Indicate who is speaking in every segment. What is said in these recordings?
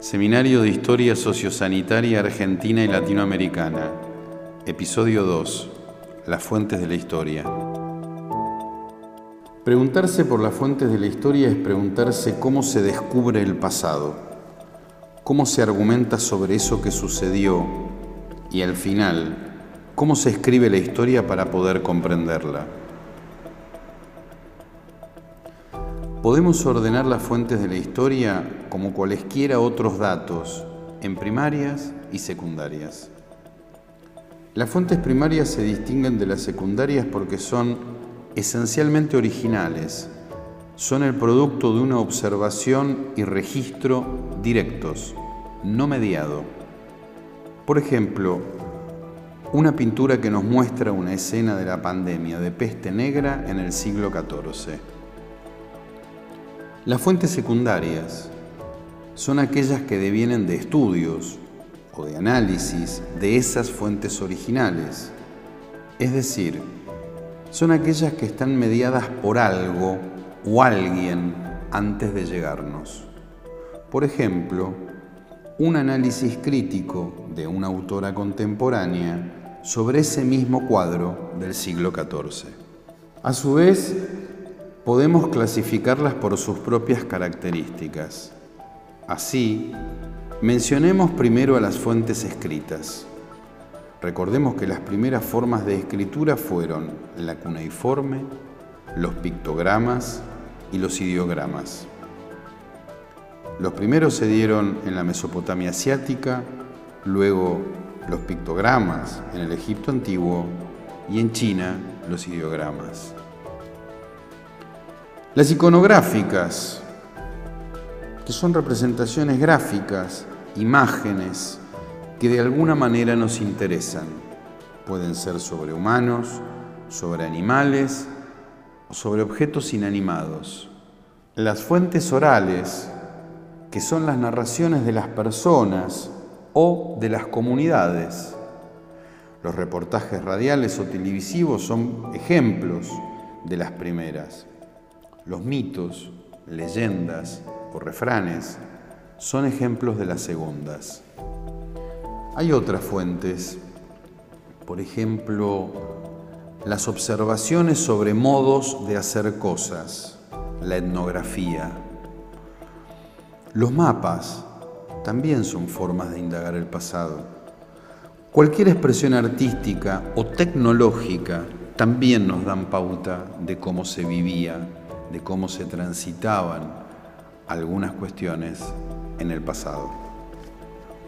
Speaker 1: Seminario de Historia Sociosanitaria Argentina y Latinoamericana. Episodio 2. Las fuentes de la historia. Preguntarse por las fuentes de la historia es preguntarse cómo se descubre el pasado, cómo se argumenta sobre eso que sucedió y al final, cómo se escribe la historia para poder comprenderla. Podemos ordenar las fuentes de la historia como cualesquiera otros datos en primarias y secundarias. Las fuentes primarias se distinguen de las secundarias porque son esencialmente originales, son el producto de una observación y registro directos, no mediado. Por ejemplo, una pintura que nos muestra una escena de la pandemia de peste negra en el siglo XIV. Las fuentes secundarias son aquellas que devienen de estudios o de análisis de esas fuentes originales, es decir, son aquellas que están mediadas por algo o alguien antes de llegarnos. Por ejemplo, un análisis crítico de una autora contemporánea sobre ese mismo cuadro del siglo XIV. A su vez, podemos clasificarlas por sus propias características. Así, mencionemos primero a las fuentes escritas. Recordemos que las primeras formas de escritura fueron la cuneiforme, los pictogramas y los ideogramas. Los primeros se dieron en la Mesopotamia asiática, luego los pictogramas en el Egipto antiguo y en China los ideogramas. Las iconográficas, que son representaciones gráficas, imágenes, que de alguna manera nos interesan. Pueden ser sobre humanos, sobre animales o sobre objetos inanimados. Las fuentes orales, que son las narraciones de las personas o de las comunidades. Los reportajes radiales o televisivos son ejemplos de las primeras. Los mitos, leyendas o refranes son ejemplos de las segundas. Hay otras fuentes, por ejemplo, las observaciones sobre modos de hacer cosas, la etnografía. Los mapas también son formas de indagar el pasado. Cualquier expresión artística o tecnológica también nos dan pauta de cómo se vivía, de cómo se transitaban algunas cuestiones en el pasado.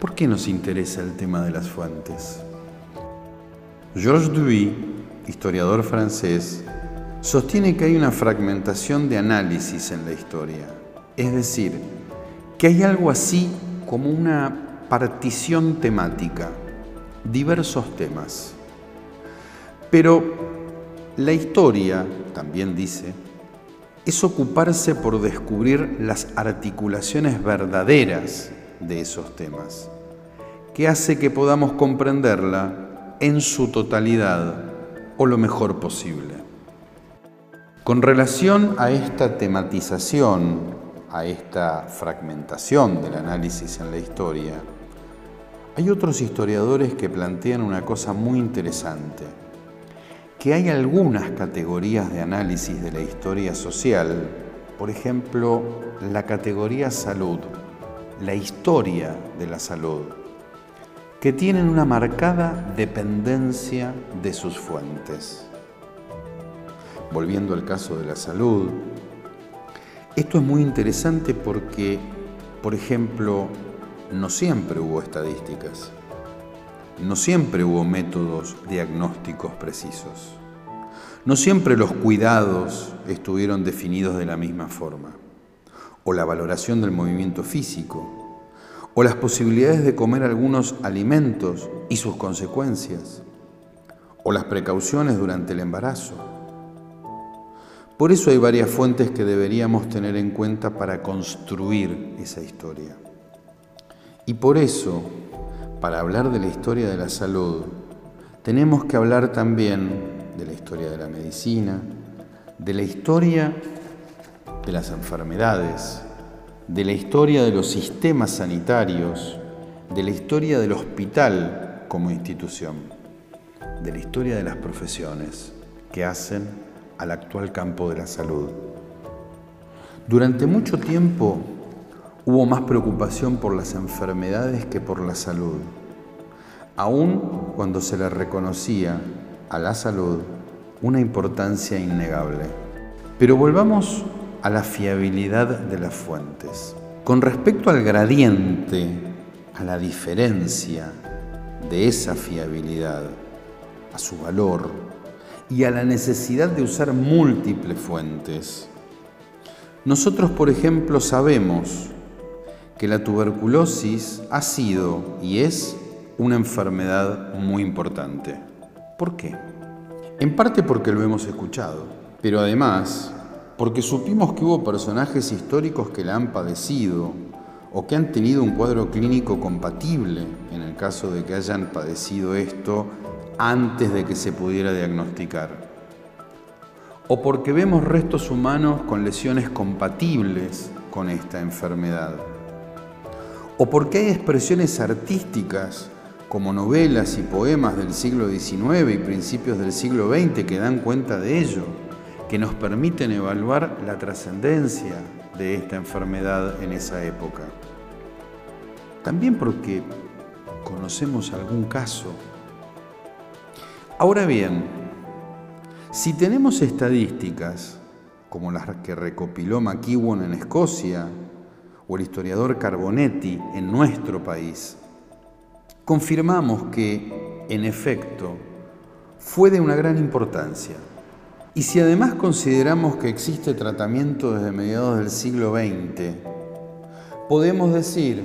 Speaker 1: ¿Por qué nos interesa el tema de las fuentes? Georges Duby, historiador francés, sostiene que hay una fragmentación de análisis en la historia, es decir, que hay algo así como una partición temática, diversos temas. Pero la historia, también dice, es ocuparse por descubrir las articulaciones verdaderas de esos temas, que hace que podamos comprenderla en su totalidad o lo mejor posible. Con relación a esta tematización, a esta fragmentación del análisis en la historia, hay otros historiadores que plantean una cosa muy interesante, que hay algunas categorías de análisis de la historia social, por ejemplo, la categoría salud, la historia de la salud, que tienen una marcada dependencia de sus fuentes. Volviendo al caso de la salud, esto es muy interesante porque, por ejemplo, no siempre hubo estadísticas, no siempre hubo métodos diagnósticos precisos, no siempre los cuidados estuvieron definidos de la misma forma o la valoración del movimiento físico, o las posibilidades de comer algunos alimentos y sus consecuencias, o las precauciones durante el embarazo. Por eso hay varias fuentes que deberíamos tener en cuenta para construir esa historia. Y por eso, para hablar de la historia de la salud, tenemos que hablar también de la historia de la medicina, de la historia de las enfermedades, de la historia de los sistemas sanitarios, de la historia del hospital como institución, de la historia de las profesiones que hacen al actual campo de la salud. Durante mucho tiempo hubo más preocupación por las enfermedades que por la salud, aun cuando se le reconocía a la salud una importancia innegable. Pero volvamos a la fiabilidad de las fuentes. Con respecto al gradiente, a la diferencia de esa fiabilidad, a su valor y a la necesidad de usar múltiples fuentes, nosotros, por ejemplo, sabemos que la tuberculosis ha sido y es una enfermedad muy importante. ¿Por qué? En parte porque lo hemos escuchado, pero además porque supimos que hubo personajes históricos que la han padecido o que han tenido un cuadro clínico compatible en el caso de que hayan padecido esto antes de que se pudiera diagnosticar. O porque vemos restos humanos con lesiones compatibles con esta enfermedad. O porque hay expresiones artísticas como novelas y poemas del siglo XIX y principios del siglo XX que dan cuenta de ello, que nos permiten evaluar la trascendencia de esta enfermedad en esa época. También porque conocemos algún caso. Ahora bien, si tenemos estadísticas como las que recopiló McEwan en Escocia o el historiador Carbonetti en nuestro país, confirmamos que, en efecto, fue de una gran importancia. Y si además consideramos que existe tratamiento desde mediados del siglo XX, podemos decir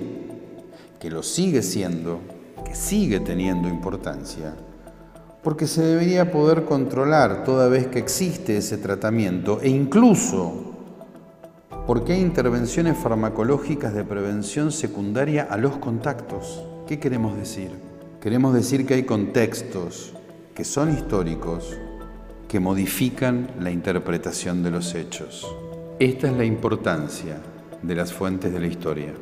Speaker 1: que lo sigue siendo, que sigue teniendo importancia, porque se debería poder controlar toda vez que existe ese tratamiento e incluso porque hay intervenciones farmacológicas de prevención secundaria a los contactos. ¿Qué queremos decir? Queremos decir que hay contextos que son históricos que modifican la interpretación de los hechos. Esta es la importancia de las fuentes de la historia.